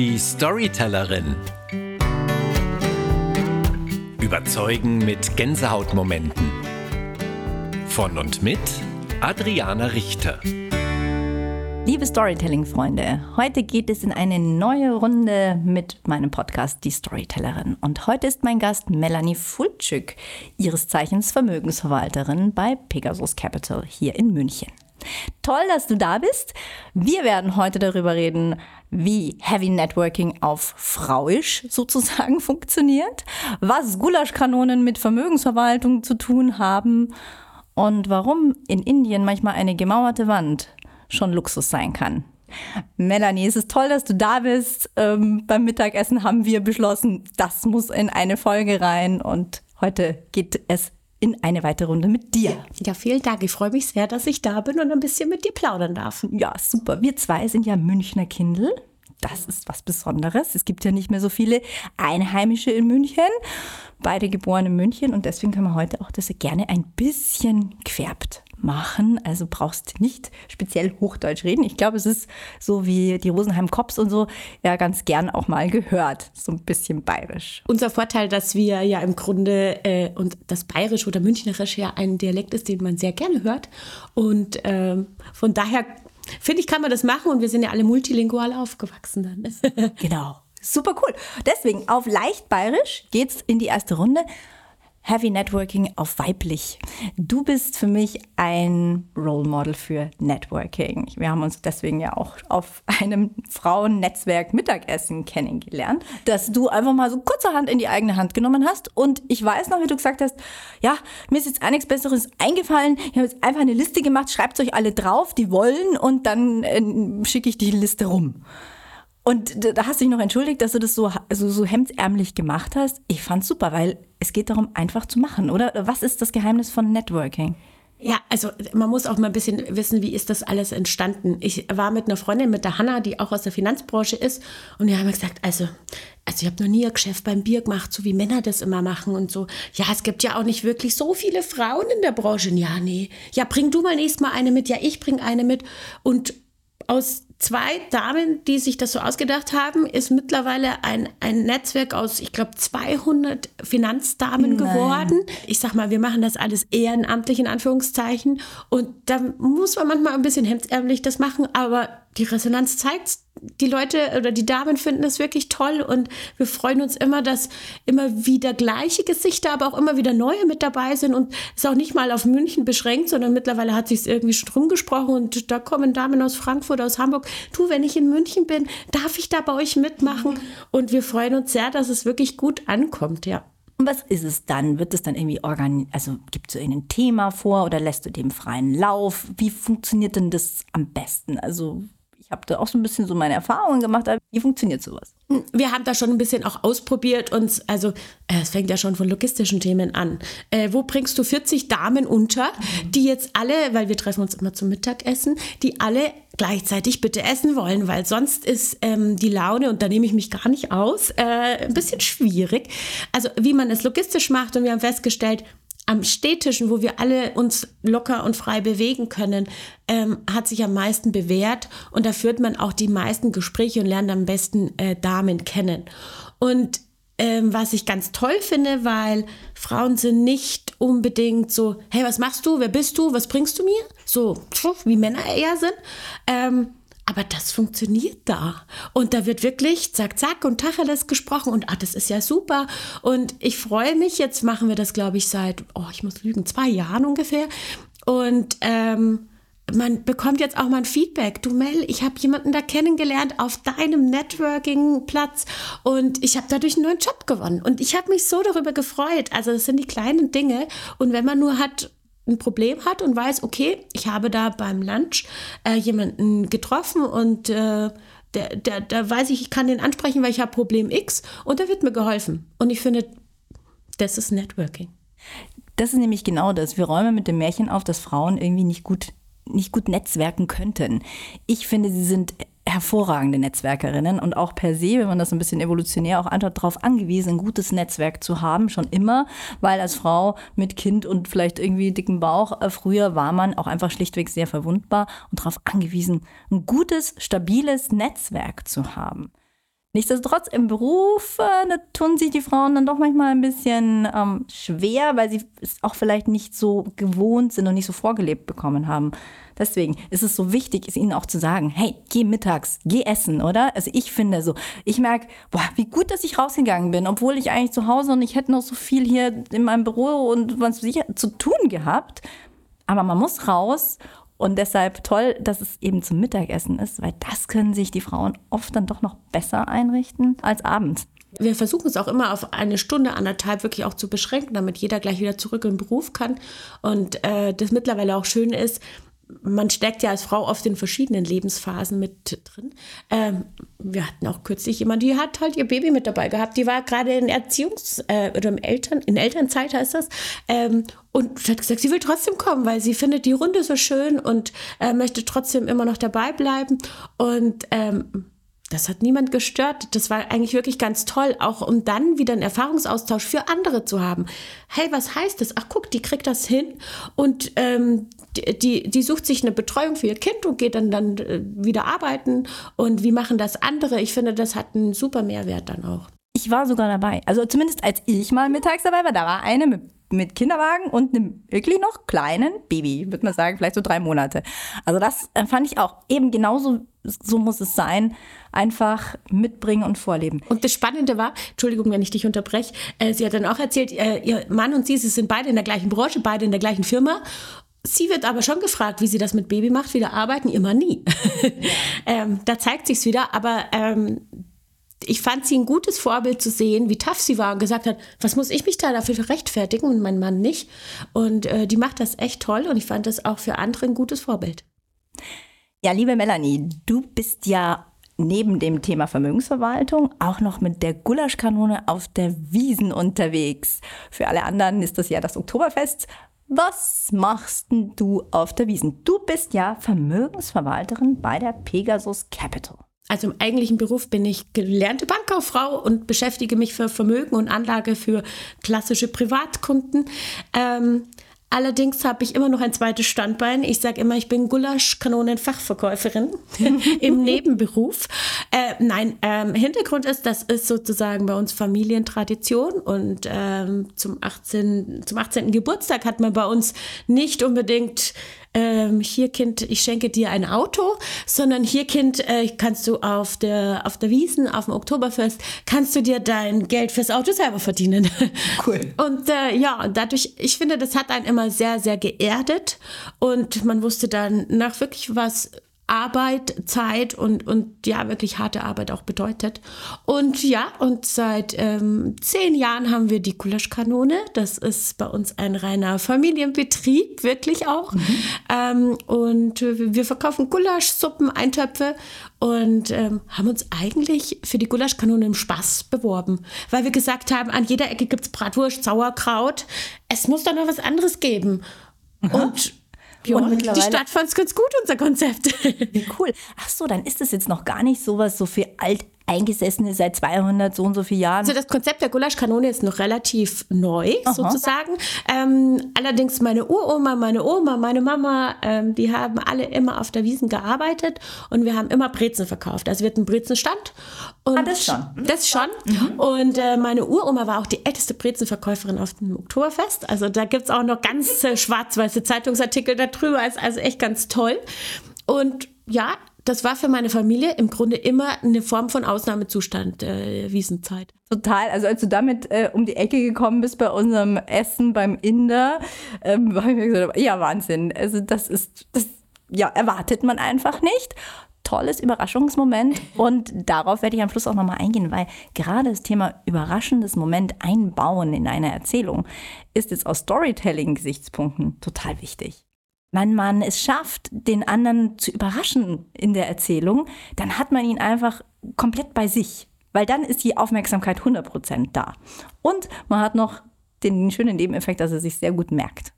Die Storytellerin. Überzeugen mit Gänsehautmomenten. Von und mit Adriana Richter. Liebe Storytelling-Freunde, heute geht es in eine neue Runde mit meinem Podcast Die Storytellerin. Und heute ist mein Gast Melanie Fulczük, ihres Zeichens Vermögensverwalterin bei Pegasus Capital hier in München. Toll, dass du da bist. Wir werden heute darüber reden, wie Heavy Networking auf Frauisch sozusagen funktioniert, was Gulaschkanonen mit Vermögensverwaltung zu tun haben und warum in Indien manchmal eine gemauerte Wand schon Luxus sein kann. Melanie, es ist toll, dass du da bist. Ähm, beim Mittagessen haben wir beschlossen, das muss in eine Folge rein und heute geht es in eine weitere Runde mit dir. Ja, vielen Dank. Ich freue mich sehr, dass ich da bin und ein bisschen mit dir plaudern darf. Ja, super. Wir zwei sind ja Münchner Kindel. Das ist was Besonderes. Es gibt ja nicht mehr so viele Einheimische in München. Beide geboren in München und deswegen können wir heute auch das gerne ein bisschen querbt machen. Also brauchst nicht speziell Hochdeutsch reden. Ich glaube, es ist so wie die Rosenheim Cops und so ja ganz gern auch mal gehört. So ein bisschen bayerisch. Unser Vorteil, dass wir ja im Grunde äh, und das Bayerisch oder Münchnerisch ja ein Dialekt ist, den man sehr gerne hört. Und ähm, von daher finde ich, kann man das machen und wir sind ja alle multilingual aufgewachsen dann. genau. Super cool. Deswegen auf leicht bayerisch geht's in die erste Runde. Heavy Networking auf weiblich. Du bist für mich ein Role Model für Networking. Wir haben uns deswegen ja auch auf einem Frauennetzwerk Mittagessen kennengelernt, dass du einfach mal so kurzerhand in die eigene Hand genommen hast. Und ich weiß noch, wie du gesagt hast, ja, mir ist jetzt nichts Besseres eingefallen. Ich habe jetzt einfach eine Liste gemacht, schreibt euch alle drauf, die wollen, und dann äh, schicke ich die Liste rum. Und da hast du dich noch entschuldigt, dass du das so, also so hemdsärmlich gemacht hast. Ich fand's super, weil es geht darum, einfach zu machen, oder? Was ist das Geheimnis von Networking? Ja, also man muss auch mal ein bisschen wissen, wie ist das alles entstanden. Ich war mit einer Freundin, mit der Hanna, die auch aus der Finanzbranche ist, und wir haben gesagt, also, also ich habe noch nie ein Geschäft beim Bier gemacht, so wie Männer das immer machen und so. Ja, es gibt ja auch nicht wirklich so viele Frauen in der Branche. Ja, nee. Ja, bring du mal nächstes Mal eine mit. Ja, ich bring eine mit. Und aus zwei Damen, die sich das so ausgedacht haben, ist mittlerweile ein, ein Netzwerk aus, ich glaube, 200 Finanzdamen Nein. geworden. Ich sag mal, wir machen das alles ehrenamtlich in Anführungszeichen. Und da muss man manchmal ein bisschen hemdsärmlich das machen, aber die Resonanz zeigt, die Leute oder die Damen finden es wirklich toll und wir freuen uns immer, dass immer wieder gleiche Gesichter, aber auch immer wieder neue mit dabei sind und es auch nicht mal auf München beschränkt, sondern mittlerweile hat sich es irgendwie schon rumgesprochen und da kommen Damen aus Frankfurt, aus Hamburg. Du, wenn ich in München bin, darf ich da bei euch mitmachen? Mhm. Und wir freuen uns sehr, dass es wirklich gut ankommt, ja. Und was ist es dann? Wird es dann irgendwie organisiert? Also gibt es ein Thema vor oder lässt du dem freien Lauf? Wie funktioniert denn das am besten? Also ich habe da auch so ein bisschen so meine Erfahrungen gemacht. Wie funktioniert sowas? Wir haben da schon ein bisschen auch ausprobiert und also äh, es fängt ja schon von logistischen Themen an. Äh, wo bringst du 40 Damen unter, die jetzt alle, weil wir treffen uns immer zum Mittagessen, die alle gleichzeitig bitte essen wollen, weil sonst ist ähm, die Laune, und da nehme ich mich gar nicht aus, äh, ein bisschen schwierig. Also wie man es logistisch macht und wir haben festgestellt, am Städtischen, wo wir alle uns locker und frei bewegen können, ähm, hat sich am meisten bewährt und da führt man auch die meisten Gespräche und lernt am besten äh, Damen kennen. Und ähm, was ich ganz toll finde, weil Frauen sind nicht unbedingt so, hey, was machst du, wer bist du, was bringst du mir? So, wie Männer eher sind. Ähm, aber das funktioniert da. Und da wird wirklich zack, zack und Tacheles gesprochen und ah, das ist ja super. Und ich freue mich, jetzt machen wir das, glaube ich, seit, oh, ich muss lügen, zwei Jahren ungefähr. Und ähm, man bekommt jetzt auch mal ein Feedback. Du Mel, ich habe jemanden da kennengelernt auf deinem Networking-Platz und ich habe dadurch einen neuen Job gewonnen. Und ich habe mich so darüber gefreut. Also das sind die kleinen Dinge. Und wenn man nur hat, ein Problem hat und weiß, okay, ich habe da beim Lunch äh, jemanden getroffen und äh, der, der, da weiß ich, ich kann den ansprechen, weil ich habe Problem X und da wird mir geholfen. Und ich finde, das ist Networking. Das ist nämlich genau das. Wir räumen mit dem Märchen auf, dass Frauen irgendwie nicht gut, nicht gut netzwerken könnten. Ich finde, sie sind hervorragende Netzwerkerinnen und auch per se, wenn man das ein bisschen evolutionär auch einfach darauf angewiesen, ein gutes Netzwerk zu haben, schon immer, weil als Frau mit Kind und vielleicht irgendwie dicken Bauch, äh, früher war man auch einfach schlichtweg sehr verwundbar und darauf angewiesen, ein gutes, stabiles Netzwerk zu haben. Nichtsdestotrotz im Beruf äh, tun sich die Frauen dann doch manchmal ein bisschen ähm, schwer, weil sie es auch vielleicht nicht so gewohnt sind und nicht so vorgelebt bekommen haben. Deswegen ist es so wichtig, es ihnen auch zu sagen, hey, geh mittags, geh essen, oder? Also ich finde so, ich merke, boah, wie gut, dass ich rausgegangen bin, obwohl ich eigentlich zu Hause und ich hätte noch so viel hier in meinem Büro und was zu tun gehabt. Aber man muss raus und deshalb toll, dass es eben zum Mittagessen ist, weil das können sich die Frauen oft dann doch noch besser einrichten als abends. Wir versuchen es auch immer auf eine Stunde, anderthalb wirklich auch zu beschränken, damit jeder gleich wieder zurück in den Beruf kann. Und äh, das mittlerweile auch schön ist, man steckt ja als Frau oft in verschiedenen Lebensphasen mit drin. Ähm, wir hatten auch kürzlich jemand, die hat halt ihr Baby mit dabei gehabt. Die war gerade in Erziehungs- äh, oder im Eltern, in Elternzeit heißt das. Ähm, und hat gesagt, sie will trotzdem kommen, weil sie findet die Runde so schön und äh, möchte trotzdem immer noch dabei bleiben. Und ähm, das hat niemand gestört. Das war eigentlich wirklich ganz toll, auch um dann wieder einen Erfahrungsaustausch für andere zu haben. Hey, was heißt das? Ach, guck, die kriegt das hin und ähm, die, die sucht sich eine Betreuung für ihr Kind und geht dann, dann äh, wieder arbeiten. Und wie machen das andere? Ich finde, das hat einen super Mehrwert dann auch. Ich war sogar dabei. Also zumindest als ich mal mittags dabei war, da war eine mit, mit Kinderwagen und einem wirklich noch kleinen Baby, würde man sagen, vielleicht so drei Monate. Also das äh, fand ich auch eben genauso, so muss es sein, einfach mitbringen und vorleben. Und das Spannende war, Entschuldigung, wenn ich dich unterbreche, äh, sie hat dann auch erzählt, äh, ihr Mann und sie, sie sind beide in der gleichen Branche, beide in der gleichen Firma Sie wird aber schon gefragt, wie sie das mit Baby macht, wieder arbeiten, immer nie. ähm, da zeigt sich's wieder, aber ähm, ich fand sie ein gutes Vorbild zu sehen, wie tough sie war und gesagt hat, was muss ich mich da dafür rechtfertigen und mein Mann nicht. Und äh, die macht das echt toll und ich fand das auch für andere ein gutes Vorbild. Ja, liebe Melanie, du bist ja neben dem Thema Vermögensverwaltung auch noch mit der Gulaschkanone auf der Wiesen unterwegs. Für alle anderen ist das ja das Oktoberfest. Was machst du auf der Wiesen? Du bist ja Vermögensverwalterin bei der Pegasus Capital. Also im eigentlichen Beruf bin ich gelernte Bankkauffrau und beschäftige mich für Vermögen und Anlage für klassische Privatkunden. Ähm, Allerdings habe ich immer noch ein zweites Standbein. Ich sage immer, ich bin Gulaschkanonen-Fachverkäuferin im Nebenberuf. Äh, nein, ähm, Hintergrund ist, das ist sozusagen bei uns Familientradition und ähm, zum, 18, zum 18. Geburtstag hat man bei uns nicht unbedingt ähm, hier Kind, ich schenke dir ein Auto, sondern hier Kind, äh, kannst du auf der, auf der Wiesen, auf dem Oktoberfest, kannst du dir dein Geld fürs Auto selber verdienen. Cool. Und äh, ja, dadurch, ich finde, das hat einen immer sehr, sehr geerdet und man wusste dann nach wirklich was Arbeit, Zeit und, und ja, wirklich harte Arbeit auch bedeutet. Und ja, und seit ähm, zehn Jahren haben wir die Gulaschkanone. Das ist bei uns ein reiner Familienbetrieb, wirklich auch. Mhm. Ähm, und wir verkaufen Gulasch, Suppen, Eintöpfe und ähm, haben uns eigentlich für die Gulaschkanone im Spaß beworben, weil wir gesagt haben, an jeder Ecke gibt es Bratwurst, Sauerkraut. Es muss doch noch was anderes geben. Aha. Und ja, und die Stadt fand es ganz gut, unser Konzept. Wie cool. Ach so, dann ist das jetzt noch gar nicht sowas so für alt Eingesessene seit 200 so und so vielen Jahren. Also das Konzept der Gulaschkanone ist noch relativ neu Aha. sozusagen. Ähm, allerdings meine Uroma, meine Oma, meine Mama, ähm, die haben alle immer auf der Wiesen gearbeitet und wir haben immer Brezen verkauft. Also wir hatten einen Brezenstand. Und ah, das schon. Das schon. Mhm. Und äh, meine Uroma war auch die älteste Brezenverkäuferin auf dem Oktoberfest. Also da gibt es auch noch ganz äh, schwarz-weiße Zeitungsartikel darüber. Ist also echt ganz toll. Und ja, das war für meine Familie im Grunde immer eine Form von Ausnahmezustand, äh, Wiesenzeit. Total. Also als du damit äh, um die Ecke gekommen bist bei unserem Essen beim Inder, ähm, habe ich mir gesagt, ja Wahnsinn. Also das ist, das ja, erwartet man einfach nicht. Tolles Überraschungsmoment und darauf werde ich am Schluss auch nochmal eingehen, weil gerade das Thema überraschendes Moment einbauen in eine Erzählung ist jetzt aus Storytelling-Gesichtspunkten total wichtig wenn man es schafft, den anderen zu überraschen in der Erzählung, dann hat man ihn einfach komplett bei sich, weil dann ist die Aufmerksamkeit 100% da. Und man hat noch den schönen Nebeneffekt, dass er sich sehr gut merkt.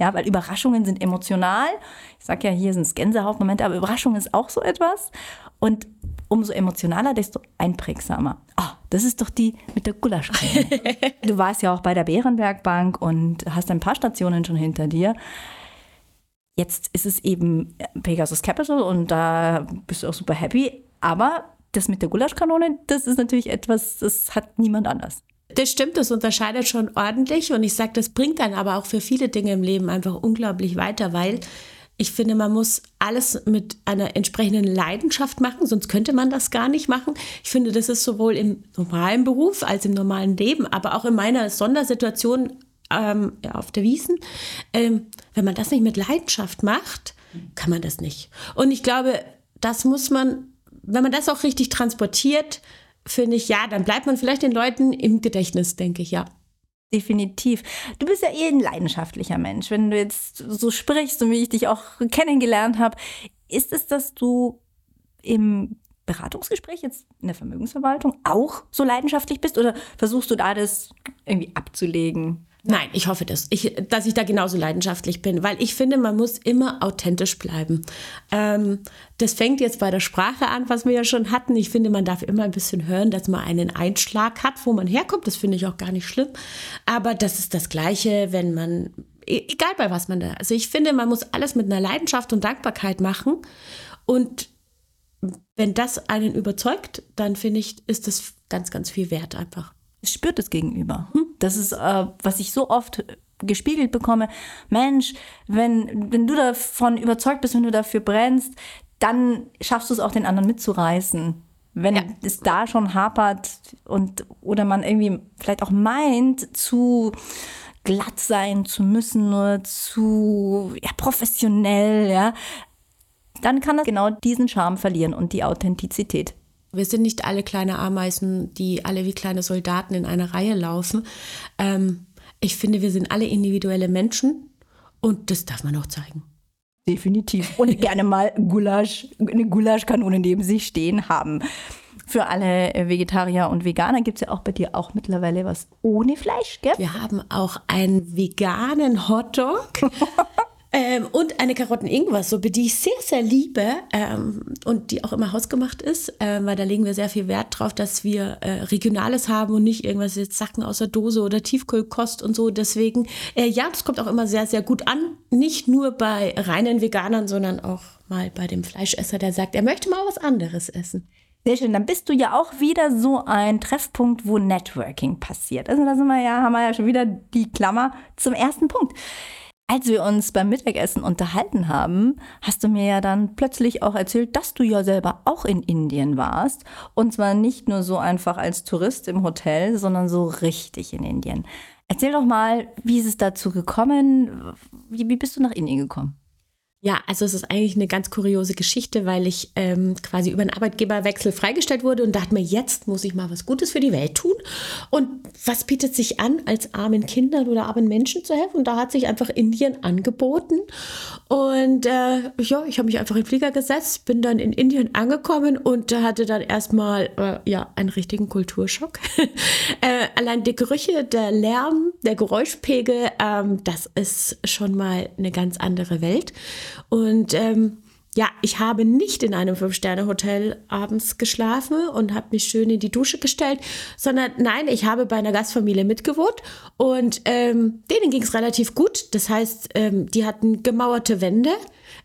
Ja, weil Überraschungen sind emotional. Ich sage ja, hier sind es Gänsehautmomente, aber Überraschung ist auch so etwas. Und umso emotionaler, desto einprägsamer. Oh, das ist doch die mit der Gulasch. du warst ja auch bei der Bärenbergbank und hast ein paar Stationen schon hinter dir. Jetzt ist es eben Pegasus Capital und da bist du auch super happy. Aber das mit der Gulaschkanone, das ist natürlich etwas, das hat niemand anders. Das stimmt, das unterscheidet schon ordentlich und ich sage, das bringt dann aber auch für viele Dinge im Leben einfach unglaublich weiter, weil ich finde, man muss alles mit einer entsprechenden Leidenschaft machen, sonst könnte man das gar nicht machen. Ich finde, das ist sowohl im normalen Beruf als im normalen Leben, aber auch in meiner Sondersituation ähm, auf der Wiesen. Ähm, wenn man das nicht mit Leidenschaft macht, kann man das nicht. Und ich glaube, das muss man, wenn man das auch richtig transportiert, finde ich, ja, dann bleibt man vielleicht den Leuten im Gedächtnis, denke ich, ja. Definitiv. Du bist ja eh ein leidenschaftlicher Mensch. Wenn du jetzt so sprichst und wie ich dich auch kennengelernt habe, ist es, dass du im Beratungsgespräch jetzt in der Vermögensverwaltung auch so leidenschaftlich bist oder versuchst du da das irgendwie abzulegen? Nein, ich hoffe das, ich, dass ich da genauso leidenschaftlich bin, weil ich finde, man muss immer authentisch bleiben. Ähm, das fängt jetzt bei der Sprache an, was wir ja schon hatten. Ich finde, man darf immer ein bisschen hören, dass man einen Einschlag hat, wo man herkommt. Das finde ich auch gar nicht schlimm. Aber das ist das Gleiche, wenn man, e, egal bei was man da, also ich finde, man muss alles mit einer Leidenschaft und Dankbarkeit machen. Und wenn das einen überzeugt, dann finde ich, ist das ganz, ganz viel wert einfach spürt es gegenüber. Hm? Das ist, äh, was ich so oft gespiegelt bekomme. Mensch, wenn, wenn du davon überzeugt bist, wenn du dafür brennst, dann schaffst du es auch, den anderen mitzureißen. Wenn ja. es da schon hapert und oder man irgendwie vielleicht auch meint, zu glatt sein zu müssen oder zu ja, professionell, ja, dann kann das genau diesen Charme verlieren und die Authentizität. Wir sind nicht alle kleine Ameisen, die alle wie kleine Soldaten in einer Reihe laufen. Ähm, ich finde, wir sind alle individuelle Menschen und das darf man auch zeigen. Definitiv. Und gerne mal Gulasch, eine Gulaschkanone neben sich stehen haben. Für alle Vegetarier und Veganer gibt es ja auch bei dir auch mittlerweile was ohne Fleisch, gell? Wir haben auch einen veganen Hotdog. Ähm, und eine Karotten-Ingwer-Suppe, die ich sehr, sehr liebe ähm, und die auch immer hausgemacht ist, äh, weil da legen wir sehr viel Wert drauf, dass wir äh, Regionales haben und nicht irgendwas jetzt Sacken aus der Dose oder Tiefkühlkost und so. Deswegen, äh, ja, das kommt auch immer sehr, sehr gut an. Nicht nur bei reinen Veganern, sondern auch mal bei dem Fleischesser, der sagt, er möchte mal was anderes essen. Sehr schön, dann bist du ja auch wieder so ein Treffpunkt, wo Networking passiert. Also da sind wir ja, haben wir ja schon wieder die Klammer zum ersten Punkt. Als wir uns beim Mittagessen unterhalten haben, hast du mir ja dann plötzlich auch erzählt, dass du ja selber auch in Indien warst. Und zwar nicht nur so einfach als Tourist im Hotel, sondern so richtig in Indien. Erzähl doch mal, wie ist es dazu gekommen? Wie, wie bist du nach Indien gekommen? Ja, also es ist eigentlich eine ganz kuriose Geschichte, weil ich ähm, quasi über einen Arbeitgeberwechsel freigestellt wurde und dachte mir, jetzt muss ich mal was Gutes für die Welt tun. Und was bietet sich an, als armen Kindern oder armen Menschen zu helfen? Und da hat sich einfach Indien angeboten. Und äh, ja, ich habe mich einfach in den Flieger gesetzt, bin dann in Indien angekommen und hatte dann erstmal äh, ja, einen richtigen Kulturschock. äh, allein die Gerüche, der Lärm, der Geräuschpegel, ähm, das ist schon mal eine ganz andere Welt. Und ähm, ja, ich habe nicht in einem Fünf-Sterne-Hotel abends geschlafen und habe mich schön in die Dusche gestellt, sondern nein, ich habe bei einer Gastfamilie mitgewohnt und ähm, denen ging es relativ gut. Das heißt, ähm, die hatten gemauerte Wände,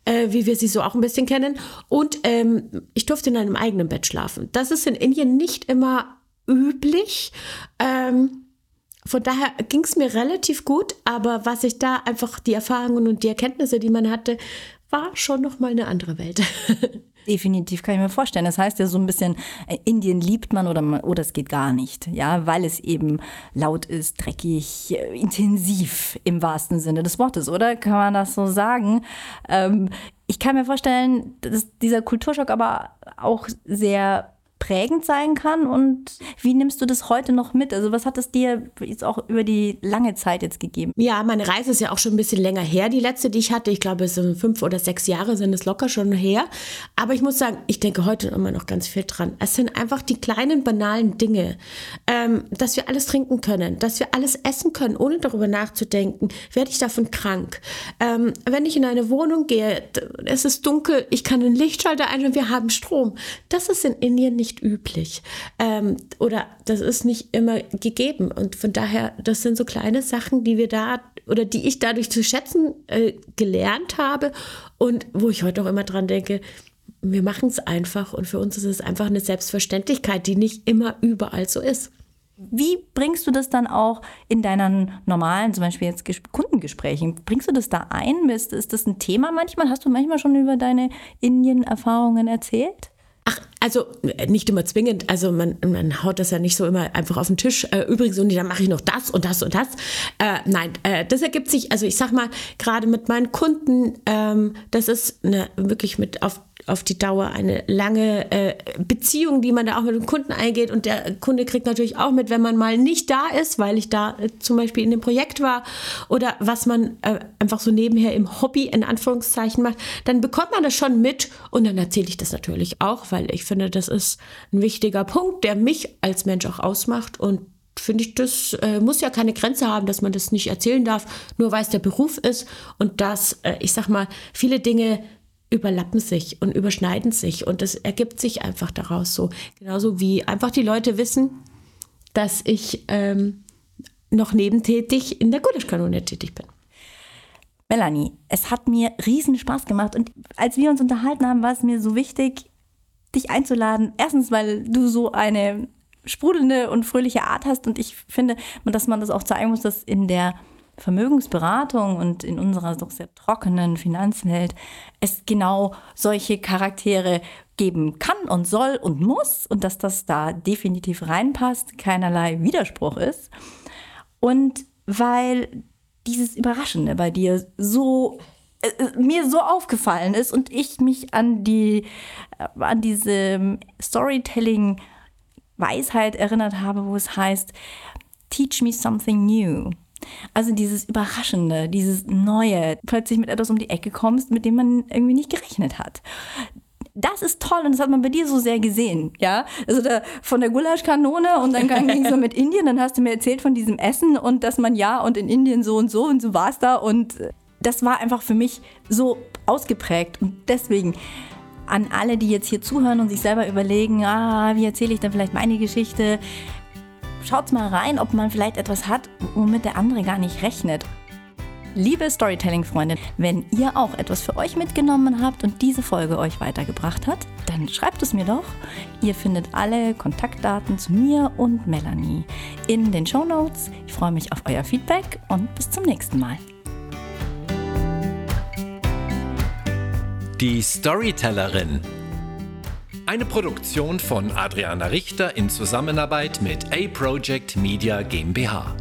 äh, wie wir sie so auch ein bisschen kennen. Und ähm, ich durfte in einem eigenen Bett schlafen. Das ist in Indien nicht immer üblich. Ähm, von daher ging es mir relativ gut, aber was ich da einfach die Erfahrungen und die Erkenntnisse, die man hatte, war schon noch mal eine andere Welt. Definitiv kann ich mir vorstellen. Das heißt ja so ein bisschen, äh, Indien liebt man oder, oder es geht gar nicht, ja, weil es eben laut ist, dreckig, äh, intensiv im wahrsten Sinne des Wortes, oder? Kann man das so sagen? Ähm, ich kann mir vorstellen, dass dieser Kulturschock aber auch sehr prägend sein kann. Und wie nimmst du das heute noch mit? Also was hat es dir jetzt auch über die lange Zeit jetzt gegeben? Ja, meine Reise ist ja auch schon ein bisschen länger her, die letzte, die ich hatte. Ich glaube, es sind fünf oder sechs Jahre sind es locker schon her. Aber ich muss sagen, ich denke heute immer noch ganz viel dran. Es sind einfach die kleinen, banalen Dinge, ähm, dass wir alles trinken können, dass wir alles essen können, ohne darüber nachzudenken, werde ich davon krank. Ähm, wenn ich in eine Wohnung gehe, es ist dunkel, ich kann einen Lichtschalter einschalten, wir haben Strom. Das ist in Indien nicht nicht üblich ähm, oder das ist nicht immer gegeben. Und von daher, das sind so kleine Sachen, die wir da oder die ich dadurch zu schätzen äh, gelernt habe und wo ich heute auch immer dran denke, wir machen es einfach und für uns ist es einfach eine Selbstverständlichkeit, die nicht immer überall so ist. Wie bringst du das dann auch in deinen normalen, zum Beispiel jetzt Kundengesprächen? Bringst du das da ein? Ist, ist das ein Thema manchmal? Hast du manchmal schon über deine Indien-Erfahrungen erzählt? Also äh, nicht immer zwingend. Also man, man haut das ja nicht so immer einfach auf den Tisch. Äh, übrigens, und dann mache ich noch das und das und das. Äh, nein, äh, das ergibt sich, also ich sag mal, gerade mit meinen Kunden, ähm, das ist eine, wirklich mit auf auf die Dauer eine lange äh, Beziehung, die man da auch mit dem Kunden eingeht. Und der Kunde kriegt natürlich auch mit, wenn man mal nicht da ist, weil ich da äh, zum Beispiel in dem Projekt war oder was man äh, einfach so nebenher im Hobby in Anführungszeichen macht, dann bekommt man das schon mit. Und dann erzähle ich das natürlich auch, weil ich finde, das ist ein wichtiger Punkt, der mich als Mensch auch ausmacht. Und finde ich, das äh, muss ja keine Grenze haben, dass man das nicht erzählen darf, nur weil es der Beruf ist. Und dass, äh, ich sag mal, viele Dinge überlappen sich und überschneiden sich und das ergibt sich einfach daraus so. Genauso wie einfach die Leute wissen, dass ich ähm, noch nebentätig in der Gulaschkanone tätig bin. Melanie, es hat mir riesen Spaß gemacht und als wir uns unterhalten haben, war es mir so wichtig, dich einzuladen. Erstens, weil du so eine sprudelnde und fröhliche Art hast und ich finde, dass man das auch zeigen muss, dass in der Vermögensberatung und in unserer doch sehr trockenen Finanzwelt es genau solche Charaktere geben kann und soll und muss und dass das da definitiv reinpasst, keinerlei Widerspruch ist. Und weil dieses Überraschende bei dir so äh, äh mir so aufgefallen ist und ich mich an die äh, an diese Storytelling Weisheit erinnert habe, wo es heißt Teach me something new. Also dieses Überraschende, dieses Neue, plötzlich mit etwas um die Ecke kommst, mit dem man irgendwie nicht gerechnet hat. Das ist toll und das hat man bei dir so sehr gesehen, ja. Also da, von der Gulaschkanone und dann ging es so mit Indien, dann hast du mir erzählt von diesem Essen und dass man ja und in Indien so und so und so war es da und das war einfach für mich so ausgeprägt und deswegen an alle, die jetzt hier zuhören und sich selber überlegen, ah, wie erzähle ich dann vielleicht meine Geschichte? Schaut mal rein, ob man vielleicht etwas hat, womit der andere gar nicht rechnet. Liebe Storytelling-Freunde, wenn ihr auch etwas für euch mitgenommen habt und diese Folge euch weitergebracht hat, dann schreibt es mir doch. Ihr findet alle Kontaktdaten zu mir und Melanie in den Show Notes. Ich freue mich auf euer Feedback und bis zum nächsten Mal. Die Storytellerin eine Produktion von Adriana Richter in Zusammenarbeit mit A Project Media GmbH.